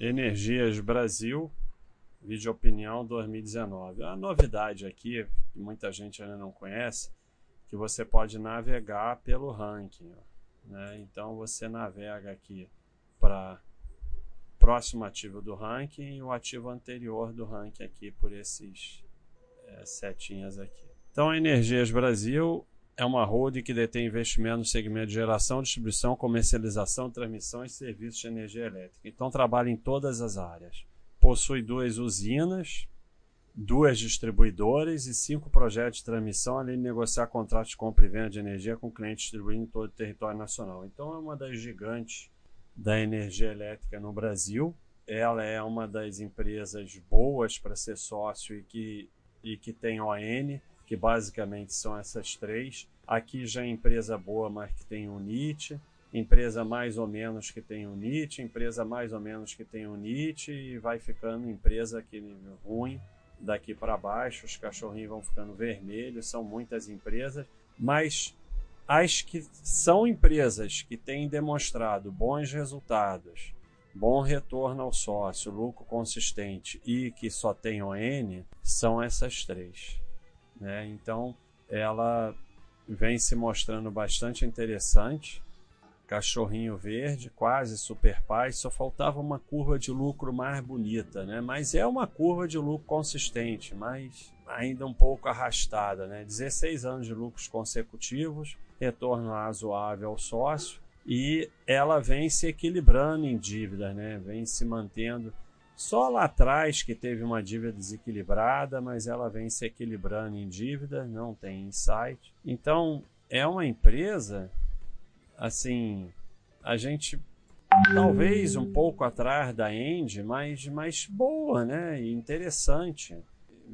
Energias Brasil, vídeo opinião 2019. A novidade aqui, que muita gente ainda não conhece, que você pode navegar pelo ranking. Né? Então você navega aqui para próximo ativo do ranking e o ativo anterior do ranking aqui por esses é, setinhas aqui. Então Energias Brasil é uma holding que detém investimento no segmento de geração, distribuição, comercialização, transmissão e serviços de energia elétrica. Então trabalha em todas as áreas. Possui duas usinas, duas distribuidoras e cinco projetos de transmissão, além de negociar contratos de compra e venda de energia com clientes distribuindo em todo o território nacional. Então é uma das gigantes da energia elétrica no Brasil. Ela é uma das empresas boas para ser sócio e que, e que tem ON que basicamente são essas três. Aqui já é empresa boa, mas que tem UNIT, empresa mais ou menos que tem UNIT, empresa mais ou menos que tem UNIT e vai ficando empresa que ruim. Daqui para baixo, os cachorrinhos vão ficando vermelhos, são muitas empresas, mas as que são empresas que têm demonstrado bons resultados, bom retorno ao sócio, lucro consistente e que só tem ON, são essas três. Né? Então, ela vem se mostrando bastante interessante. Cachorrinho verde, quase super paz, só faltava uma curva de lucro mais bonita, né? Mas é uma curva de lucro consistente, mas ainda um pouco arrastada, né? 16 anos de lucros consecutivos, retorno razoável ao sócio e ela vem se equilibrando em dívida, né? Vem se mantendo só lá atrás que teve uma dívida desequilibrada, mas ela vem se equilibrando em dívida, não tem insight. Então, é uma empresa, assim, a gente talvez um pouco atrás da End, mas, mas boa, né? Interessante.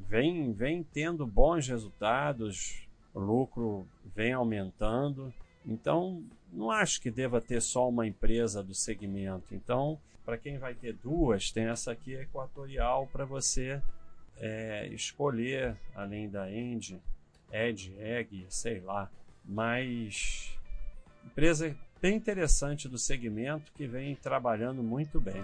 Vem, vem tendo bons resultados, o lucro vem aumentando. Então, não acho que deva ter só uma empresa do segmento. Então, para quem vai ter duas, tem essa aqui equatorial para você é, escolher, além da End, Ed, Egg, sei lá. Mas empresa bem interessante do segmento que vem trabalhando muito bem.